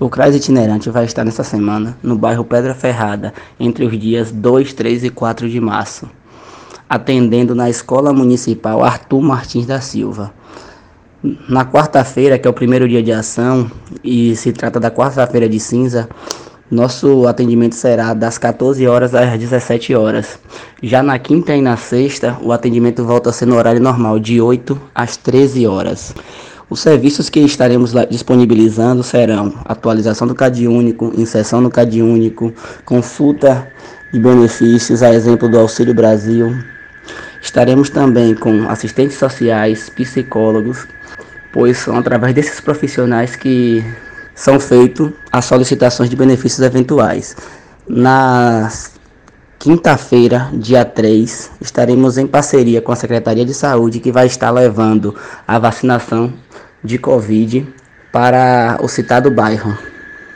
O CRAS itinerante vai estar nessa semana no bairro Pedra Ferrada, entre os dias 2, 3 e 4 de março, atendendo na Escola Municipal Arthur Martins da Silva. Na quarta-feira, que é o primeiro dia de ação, e se trata da quarta-feira de cinza, nosso atendimento será das 14 horas às 17 horas. Já na quinta e na sexta, o atendimento volta a ser no horário normal, de 8 às 13 horas. Os serviços que estaremos disponibilizando serão atualização do CAD único, inserção no CAD único, consulta de benefícios, a exemplo do Auxílio Brasil. Estaremos também com assistentes sociais, psicólogos, pois são através desses profissionais que são feitas as solicitações de benefícios eventuais. Na quinta-feira, dia 3, estaremos em parceria com a Secretaria de Saúde, que vai estar levando a vacinação de Covid para o citado bairro.